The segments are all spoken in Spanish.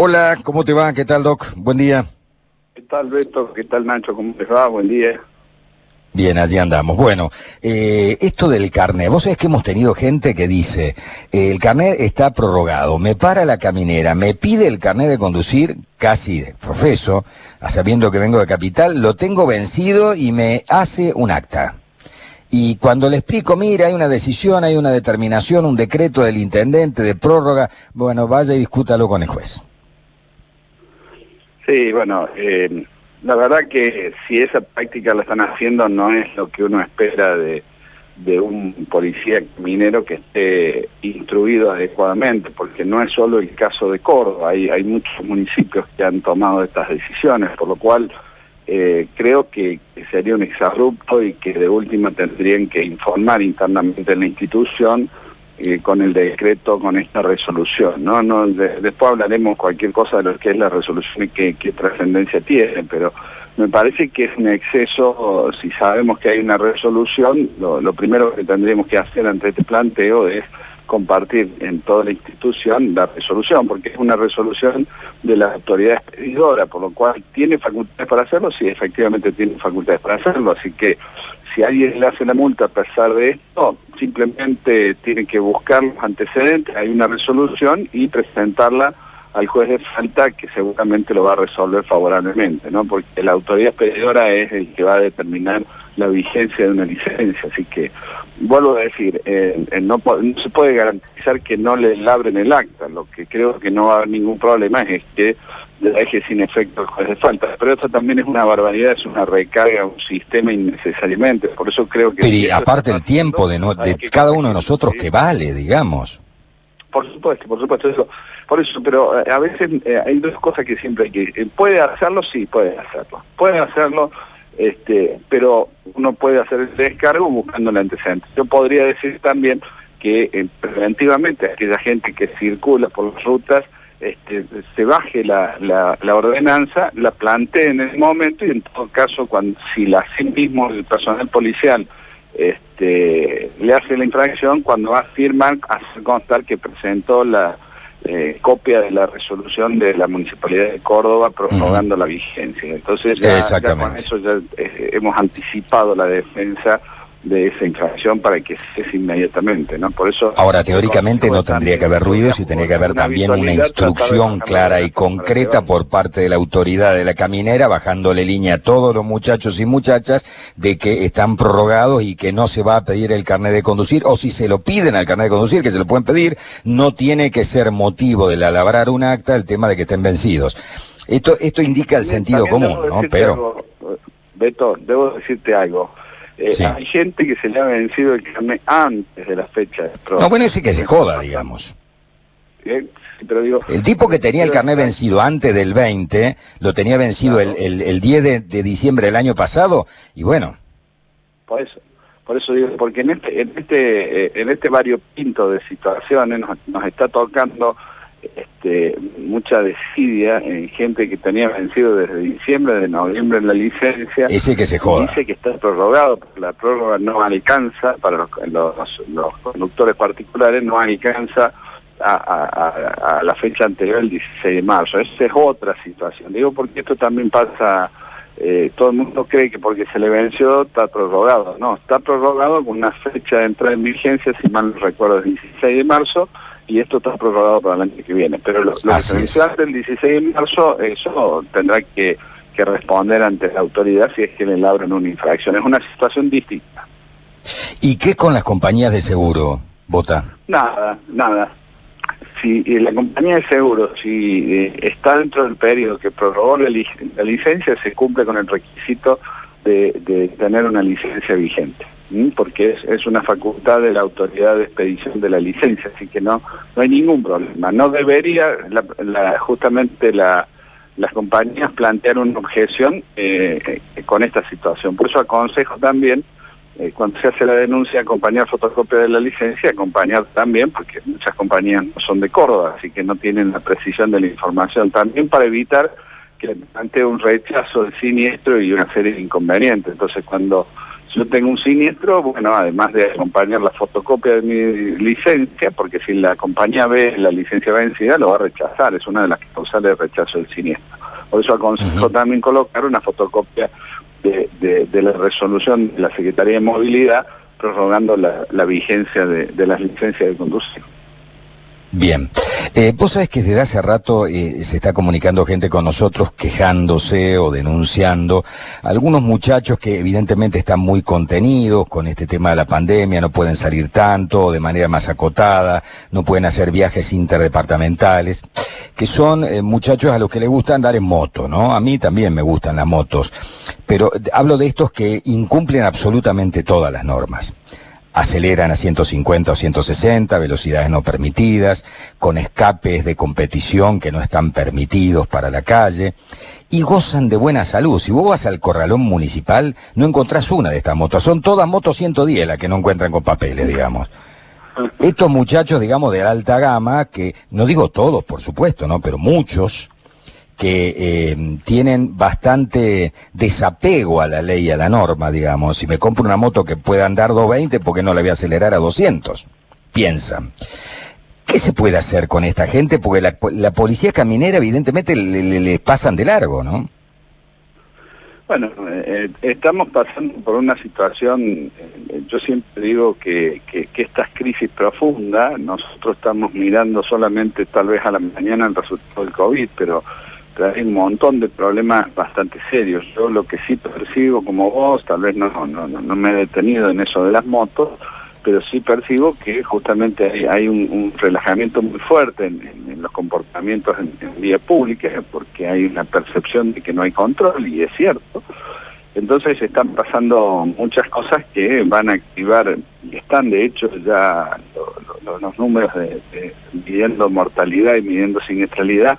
Hola, ¿cómo te va? ¿Qué tal, Doc? Buen día. ¿Qué tal, Beto? ¿Qué tal, Nacho? ¿Cómo te va? Buen día. Bien, allí andamos. Bueno, eh, esto del carnet, vos sabés que hemos tenido gente que dice, eh, el carnet está prorrogado, me para la caminera, me pide el carnet de conducir, casi de profeso, sabiendo que vengo de capital, lo tengo vencido y me hace un acta. Y cuando le explico, mira, hay una decisión, hay una determinación, un decreto del intendente de prórroga, bueno, vaya y discútalo con el juez. Sí, bueno, eh, la verdad que si esa práctica la están haciendo no es lo que uno espera de, un policía minero que esté instruido adecuadamente, porque no es solo el caso de Córdoba, hay, hay muchos municipios que han tomado estas decisiones, por lo cual eh, creo que, sería un exabrupto y que de última tendrían que informar internamente en la institución eh, con el decreto, con esta resolución. ¿no? no después hablaremos cualquier cosa de lo que es la resolución y qué, trascendencia tiene, pero me parece que es un exceso, si sabemos que hay una resolución, lo, primero que tendríamos que hacer ante este planteo es compartir en toda la institución la resolución, porque es una resolución de la autoridad expedidora, por lo cual tiene facultades para hacerlo, sí, efectivamente tiene facultades para hacerlo, así que si alguien le hace la multa a pesar de esto, simplemente tiene que buscar los antecedentes, hay una resolución y presentarla al juez de falta que seguramente lo va a resolver favorablemente, ¿no? Porque la autoridad expedidora es el que va a determinar la vigencia de una licencia, así que vuelvo a decir, eh, eh, no, se puede garantizar que no le labren el acta, lo que creo que no va a haber ningún problema es que deje sin efecto el juez de falta, pero eso también es una barbaridad, es una recarga, un sistema innecesariamente, por eso creo que... Pero y aparte el tiempo de, de cada uno de nosotros que vale, digamos. Por supuesto, por supuesto, eso. Por eso, pero eh, a veces hay dos cosas que siempre hay que... ¿Puede hacerlo? Sí, puede hacerlo. Puede hacerlo este, pero uno puede hacer el descargo buscando el antecedente. Yo podría decir también que eh, preventivamente aquella gente que circula por las rutas este, se baje la, ordenanza, la plantee en el momento y en todo caso cuando si la sí mismo el personal policial este, le hace la infracción, cuando va a firmar, hace constar que presentó la, eh, copia de la resolución de la Municipalidad de Córdoba prorrogando la vigencia. Entonces ya, con eso ya eh, hemos anticipado la defensa de esa infracción para que cese inmediatamente, ¿no? Por eso... Ahora, teóricamente no tendría que haber ruidos y tendría que haber también una instrucción clara y concreta por parte de la autoridad de la caminera, bajándole línea a todos los muchachos y muchachas de que están prorrogados y que no se va a pedir el carnet de conducir, o si se lo piden al carnet de conducir, que se lo pueden pedir, no tiene que ser motivo de labrar un acta el tema de que estén vencidos. Esto, esto indica el sentido común, ¿no? Pero... Beto, debo decirte algo. Eh, hay gente que se le ha vencido el carnet antes de la fecha de No, bueno, ese que se joda, digamos. pero digo, el tipo que tenía el carnet vencido antes del 20, lo tenía vencido el, el, 10 de, diciembre del año pasado, y bueno. Por eso, por eso digo, porque en este, en este, eh, en este variopinto de situaciones nos, nos está tocando este, mucha desidia en gente que tenía vencido desde diciembre, de noviembre en la licencia. Ese que se joda. Dice que está prorrogado, porque la prórroga no alcanza, para los, conductores particulares no alcanza a, la fecha anterior, el 16 de marzo. Esa es otra situación. Digo porque esto también pasa... Eh, todo el mundo cree que porque se le venció está prorrogado. No, está prorrogado con una fecha de entrada en vigencia, si mal no recuerdo, el 16 de marzo, y esto está prorrogado para el año que viene. Pero lo, que se del 16 de marzo, eso tendrá que, responder ante la autoridad si es que le labran una infracción. Es una situación distinta. ¿Y qué con las compañías de seguro, Bota? Nada, nada. Si la compañía de seguro, si eh, está dentro del periodo que prorrogó la, licencia, se cumple con el requisito de tener una licencia vigente porque es, una facultad de la autoridad de expedición de la licencia, así que no, no hay ningún problema. No debería justamente las compañías plantear una objeción eh, con esta situación. Por eso aconsejo también, eh, cuando se hace la denuncia, acompañar fotocopia de la licencia, acompañar también, porque muchas compañías no son de Córdoba, así que no tienen la precisión de la información, también para evitar que plantee un rechazo del siniestro y una serie de inconvenientes. Entonces, cuando yo tengo un siniestro, bueno, además de acompañar la fotocopia de mi licencia, porque si la compañía ve la licencia vencida, lo va a rechazar, es una de las causales de rechazo del siniestro. Por eso aconsejo también colocar una fotocopia de, la resolución de la Secretaría de Movilidad prorrogando la, vigencia de, de las licencias de conducción. Bien. Eh, vos sabés que desde hace rato eh, se está comunicando gente con nosotros quejándose o denunciando. Algunos muchachos que evidentemente están muy contenidos con este tema de la pandemia, no pueden salir tanto de manera más acotada, no pueden hacer viajes interdepartamentales, que son eh, muchachos a los que les gusta andar en moto, ¿no? A mí también me gustan las motos, pero hablo de estos que incumplen absolutamente todas las normas aceleran a 150 o 160, velocidades no permitidas, con escapes de competición que no están permitidos para la calle, y gozan de buena salud. Si vos vas al corralón municipal, no encontrás una de estas motos, son todas motos 110 las que no encuentran con papeles, digamos. Estos muchachos, digamos, de alta gama, que no digo todos, por supuesto, ¿no? Pero muchos, que eh, tienen bastante desapego a la ley y a la norma, digamos. Si me compro una moto que pueda andar 220, ¿por qué no la voy a acelerar a 200? Piensan. ¿Qué se puede hacer con esta gente? Porque la, policía caminera evidentemente le, pasan de largo, ¿no? Bueno, eh, estamos pasando por una situación, eh, yo siempre digo que, que, que estas crisis profundas, nosotros estamos mirando solamente tal vez a la mañana el resultado del COVID, pero hay un montón de problemas bastante serios. Yo lo que sí percibo como vos, tal vez no, no, no me he detenido en eso de las motos, pero sí percibo que justamente hay, un, relajamiento muy fuerte en, los comportamientos en, vía pública, porque hay una percepción de que no hay control, y es cierto. Entonces están pasando muchas cosas que van a activar, y están de hecho ya los números midiendo mortalidad y midiendo siniestralidad,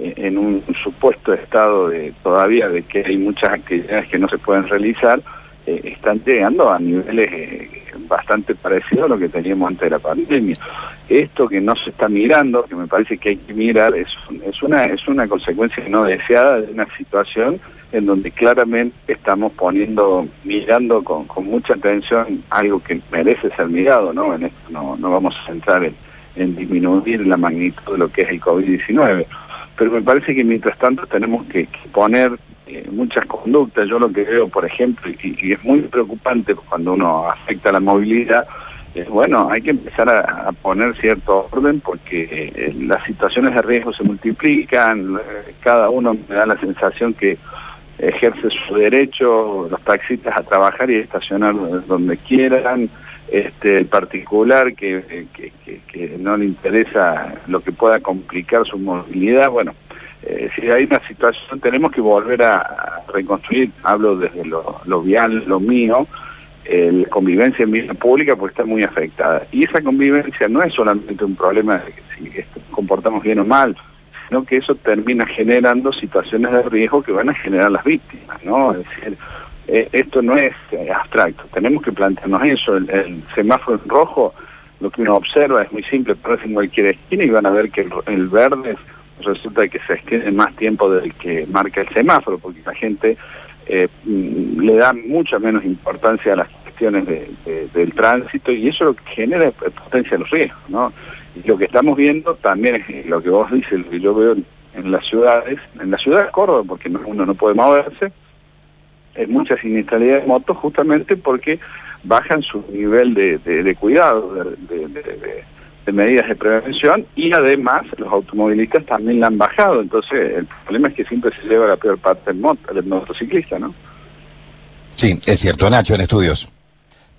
en un supuesto estado de todavía de que hay muchas actividades que no se pueden realizar, eh, están llegando a niveles eh, bastante parecidos a lo que teníamos antes de la pandemia. Esto que no se está mirando, que me parece que hay que mirar, es, es, una, es una consecuencia no deseada de una situación en donde claramente estamos poniendo, mirando con, mucha atención algo que merece ser mirado, ¿no? En esto no, no vamos a centrar en, en disminuir la magnitud de lo que es el COVID-19 pero me parece que mientras tanto tenemos que, poner eh, muchas conductas. Yo lo que veo, por ejemplo, y, es muy preocupante cuando uno afecta la movilidad, es bueno, hay que empezar a, poner cierto orden porque eh, las situaciones de riesgo se multiplican, eh, cada uno me da la sensación que ejerce su derecho, los taxistas a trabajar y estacionar donde quieran, este, el particular que, no le interesa lo que pueda complicar su movilidad, bueno, eh, si hay una situación, tenemos que volver a, reconstruir, hablo desde lo, vial, lo mío, la convivencia en vida pública porque está muy afectada. Y esa convivencia no es solamente un problema de que si comportamos bien o mal, sino que eso termina generando situaciones de riesgo que van a generar las víctimas, ¿no? Es decir, eh, esto no es eh, abstracto, tenemos que plantearnos eso, el, semáforo en rojo, lo que uno observa es muy simple, aparece en cualquier esquina y van a ver que el, verde resulta que se extiende más tiempo del que marca el semáforo, porque la gente eh, mm, le da mucha menos importancia a las cuestiones del tránsito y eso lo que genera potencia los riesgos, ¿no? Y lo que estamos viendo también es lo que vos dices, lo que yo veo en las ciudades, en la ciudad de Córdoba, porque uno no puede moverse, en mucha siniestralidad de motos justamente porque bajan su nivel de, cuidado, de, medidas de prevención y además los automovilistas también la han bajado. Entonces el problema es que siempre se lleva la peor parte del, del motociclista, ¿no? Sí, es cierto. Nacho, en estudios.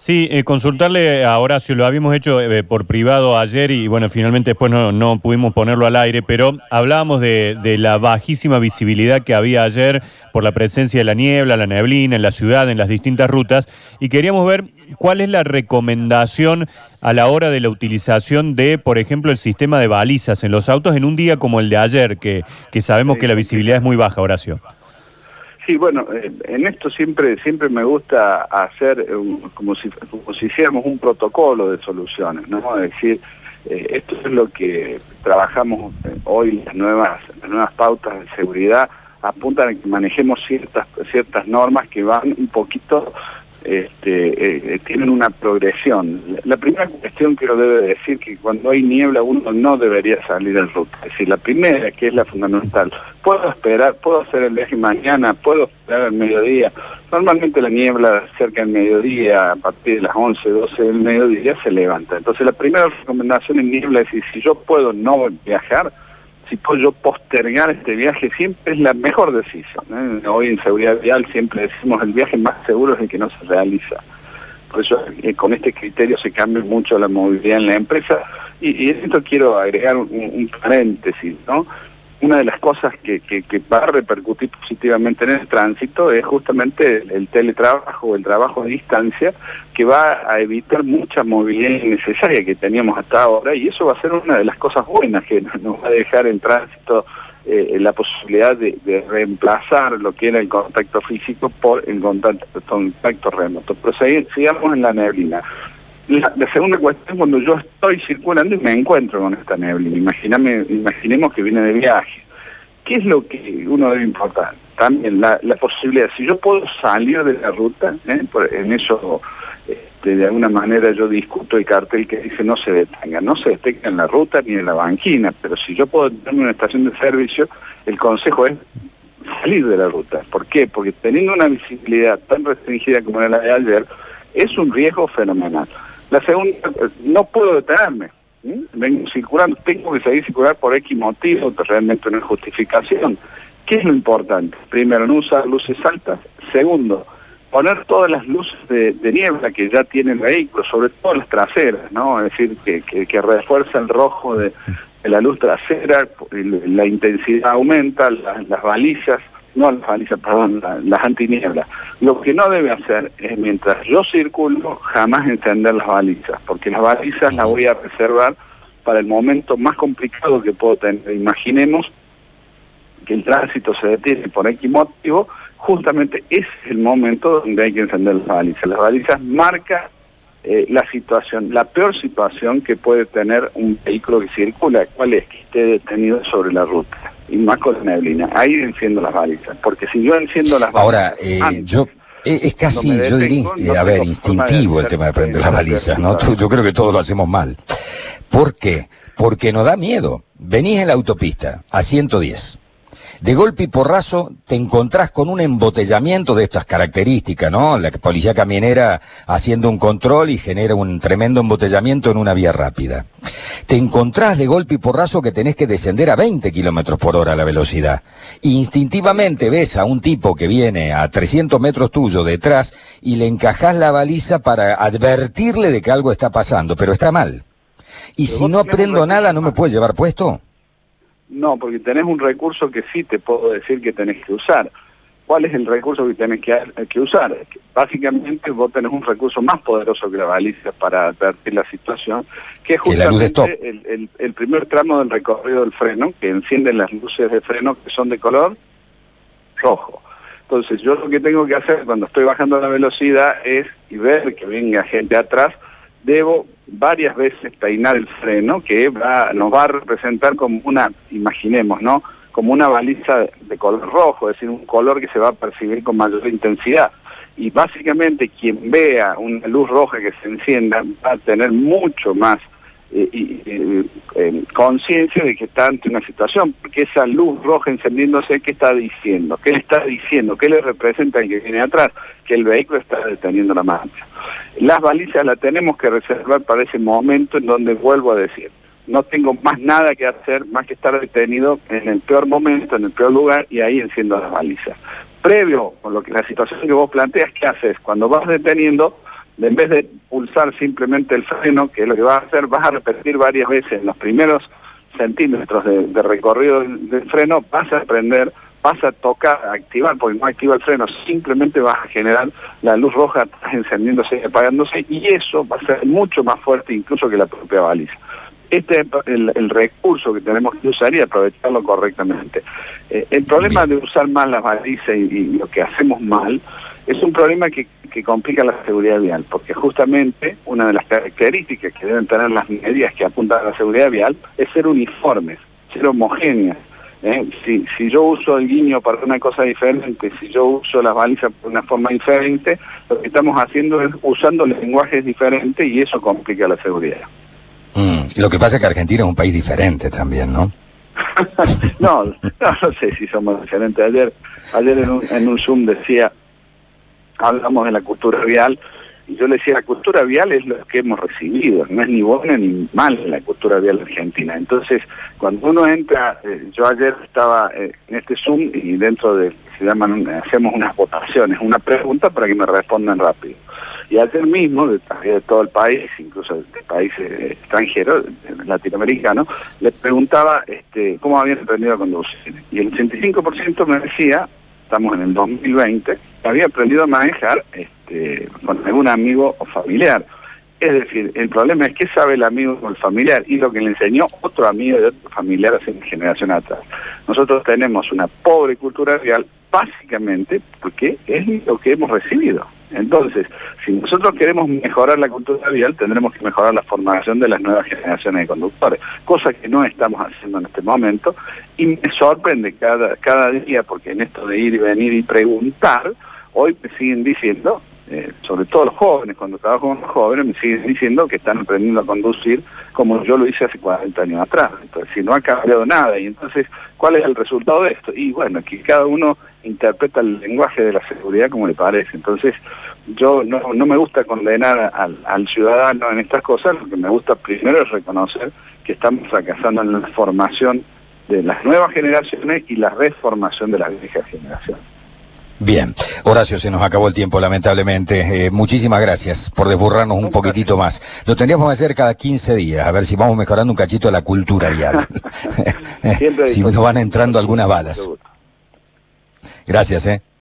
Sí, eh, consultarle a Horacio, lo habíamos hecho eh, por privado ayer y bueno, finalmente después no, pudimos ponerlo al aire, pero hablábamos de, la bajísima visibilidad que había ayer por la presencia de la niebla, la neblina en la ciudad, en las distintas rutas, y queríamos ver cuál es la recomendación a la hora de la utilización de, por ejemplo, el sistema de balizas en los autos en un día como el de ayer, que, que sabemos que la visibilidad es muy baja, Horacio. Sí, bueno, eh, en esto siempre siempre me gusta hacer como, si, como si hiciéramos un protocolo de soluciones, ¿no? Es decir, eh, esto es lo que trabajamos eh, hoy, las nuevas, nuevas pautas de seguridad apuntan a que manejemos ciertas, ciertas normas que van un poquito este, eh, tienen una progresión. La primera cuestión que lo debe decir que cuando hay niebla uno no debería salir en ruta. Es decir, la primera, que es la fundamental, puedo esperar, puedo hacer el viaje mañana, puedo esperar al mediodía. Normalmente la niebla cerca del mediodía, a partir de las 11, 12 del mediodía, se levanta. Entonces la primera recomendación en niebla es decir, si yo puedo no viajar, si puedo yo postergar este viaje, siempre es la mejor decisión. ¿eh? Hoy en seguridad vial siempre decimos el viaje más seguro es el que no se realiza. Por eso eh, con este criterio se cambia mucho la movilidad en la empresa. Y, esto quiero agregar un, un paréntesis, ¿no? Una de las cosas que, va a repercutir positivamente en el tránsito es justamente el, teletrabajo, el trabajo a distancia, que va a evitar mucha movilidad innecesaria que teníamos hasta ahora y eso va a ser una de las cosas buenas que nos va a dejar en tránsito eh, la posibilidad de, reemplazar lo que era el contacto físico por el contacto, contacto remoto. Pero sigamos en la neblina. La, segunda cuestión, cuando yo estoy circulando y me encuentro con esta neblina, imaginemos que viene de viaje. ¿Qué es lo que uno debe importar? También la, posibilidad, si yo puedo salir de la ruta, ¿eh? en eso este, de alguna manera yo discuto el cartel que dice no se detenga, no se detenga en la ruta ni en la banquina, pero si yo puedo tener una estación de servicio, el consejo es salir de la ruta. ¿Por qué? Porque teniendo una visibilidad tan restringida como era la de ayer, es un riesgo fenomenal. La segunda, no puedo detenerme. Vengo circulando, tengo que seguir circular por X motivo, que realmente es justificación. ¿Qué es lo importante? Primero, no usar luces altas. Segundo, poner todas las luces de, niebla que ya tiene el vehículo, sobre todo las traseras, ¿no? Es decir, que, que, refuerza el rojo de, la luz trasera, la intensidad aumenta, las balizas no las balizas, perdón, las antinieblas. Lo que no debe hacer es, mientras yo circulo, jamás encender las balizas, porque las balizas las voy a reservar para el momento más complicado que puedo tener. Imaginemos que el tránsito se detiene por X motivo, justamente es el momento donde hay que encender las balizas. Las balizas marcan eh, la situación, la peor situación que puede tener un vehículo que circula, cuál es que esté detenido sobre la ruta y más con la neblina. Ahí enciendo las balizas, porque si yo enciendo las balizas... Ahora, eh, yo... Eh, es casi, yo diría, a ver, instintivo el tema de prender las balizas, ¿no? Yo creo que todos lo hacemos mal. ¿Por qué? Porque nos da miedo. Venís en la autopista a 110 de golpe y porrazo te encontrás con un embotellamiento de estas características, ¿no? La policía caminera haciendo un control y genera un tremendo embotellamiento en una vía rápida. Te encontrás de golpe y porrazo que tenés que descender a 20 kilómetros por hora la velocidad. instintivamente ves a un tipo que viene a 300 metros tuyo detrás y le encajás la baliza para advertirle de que algo está pasando, pero está mal. Y si no aprendo nada, ¿no me puedes llevar puesto? No, porque tenés un recurso que sí te puedo decir que tenés que usar. ¿Cuál es el recurso que tenés que, usar? Básicamente vos tenés un recurso más poderoso que la baliza para advertir la situación, que es justamente el, el, primer tramo del recorrido del freno, que encienden las luces de freno que son de color rojo. Entonces yo lo que tengo que hacer cuando estoy bajando la velocidad es, y ver que venga gente atrás, debo varias veces peinar el freno, que va, nos va a representar como una, imaginemos, ¿no? Como una baliza de color rojo, es decir, un color que se va a percibir con mayor intensidad. Y básicamente quien vea una luz roja que se encienda va a tener mucho más eh, eh, conciencia de que está ante una situación, porque esa luz roja encendiéndose, ¿qué está diciendo? ¿Qué le está diciendo? ¿Qué le representa el que viene atrás? Que el vehículo está deteniendo la marcha. Las balizas las tenemos que reservar para ese momento en donde vuelvo a decir, no tengo más nada que hacer más que estar detenido en el peor momento, en el peor lugar y ahí enciendo las balizas. Previo con lo que la situación que vos planteas, ¿qué haces? Cuando vas deteniendo, en vez de pulsar simplemente el freno, que es lo que vas a hacer, vas a repetir varias veces en los primeros centímetros de, recorrido del, freno, vas a aprender, vas a tocar, activar, porque no activa el freno, simplemente vas a generar la luz roja encendiéndose y apagándose, y eso va a ser mucho más fuerte incluso que la propia baliza. Este es el, recurso que tenemos que usar y aprovecharlo correctamente. Eh, el problema de usar mal las balizas y lo que hacemos mal es un problema que que complica la seguridad vial, porque justamente una de las características que deben tener las medidas que apuntan a la seguridad vial es ser uniformes, ser homogéneas. ¿eh? Si, si yo uso el guiño para una cosa diferente, si yo uso las balizas por una forma diferente, lo que estamos haciendo es usando lenguajes diferentes y eso complica la seguridad. Mm, lo que pasa es que Argentina es un país diferente también, ¿no? no, no, sé si somos diferentes. Ayer, ayer en un, en un Zoom decía, hablamos de la cultura vial, y yo le decía, la cultura vial es lo que hemos recibido, no es ni buena ni mala la cultura vial argentina. Entonces, cuando uno entra, eh, yo ayer estaba eh, en este Zoom y dentro de, se llaman, hacemos unas votaciones, una pregunta para que me respondan rápido. Y ayer mismo, de, todo el país, incluso de países extranjeros, latinoamericanos, les preguntaba este, cómo habían aprendido a conducir. Y el 85% me decía, estamos en el 2020, había aprendido a manejar este, con algún amigo o familiar. Es decir, el problema es qué sabe el amigo o el familiar y lo que le enseñó otro amigo de otro familiar hace una generación atrás. Nosotros tenemos una pobre cultura real básicamente porque es lo que hemos recibido. Entonces, si nosotros queremos mejorar la cultura vial, tendremos que mejorar la formación de las nuevas generaciones de conductores, cosa que no estamos haciendo en este momento, y me sorprende cada, cada día, porque en esto de ir y venir y preguntar, hoy me siguen diciendo, eh, sobre todo los jóvenes, cuando trabajo con los jóvenes, me siguen diciendo que están aprendiendo a conducir como yo lo hice hace 40 años atrás. Entonces, si no ha cambiado nada, y entonces, ¿cuál es el resultado de esto? Y bueno, que cada uno interpreta el lenguaje de la seguridad como le parece. Entonces, yo no, no me gusta condenar al, al ciudadano en estas cosas, lo que me gusta primero es reconocer que estamos fracasando en la formación de las nuevas generaciones y la reformación de las viejas generaciones. Bien, Horacio, se nos acabó el tiempo, lamentablemente. Eh, muchísimas gracias por desburrarnos un poquitito más. Lo tendríamos que hacer cada 15 días, a ver si vamos mejorando un cachito de la cultura vial. si nos van entrando algunas balas. Gracias, ¿eh?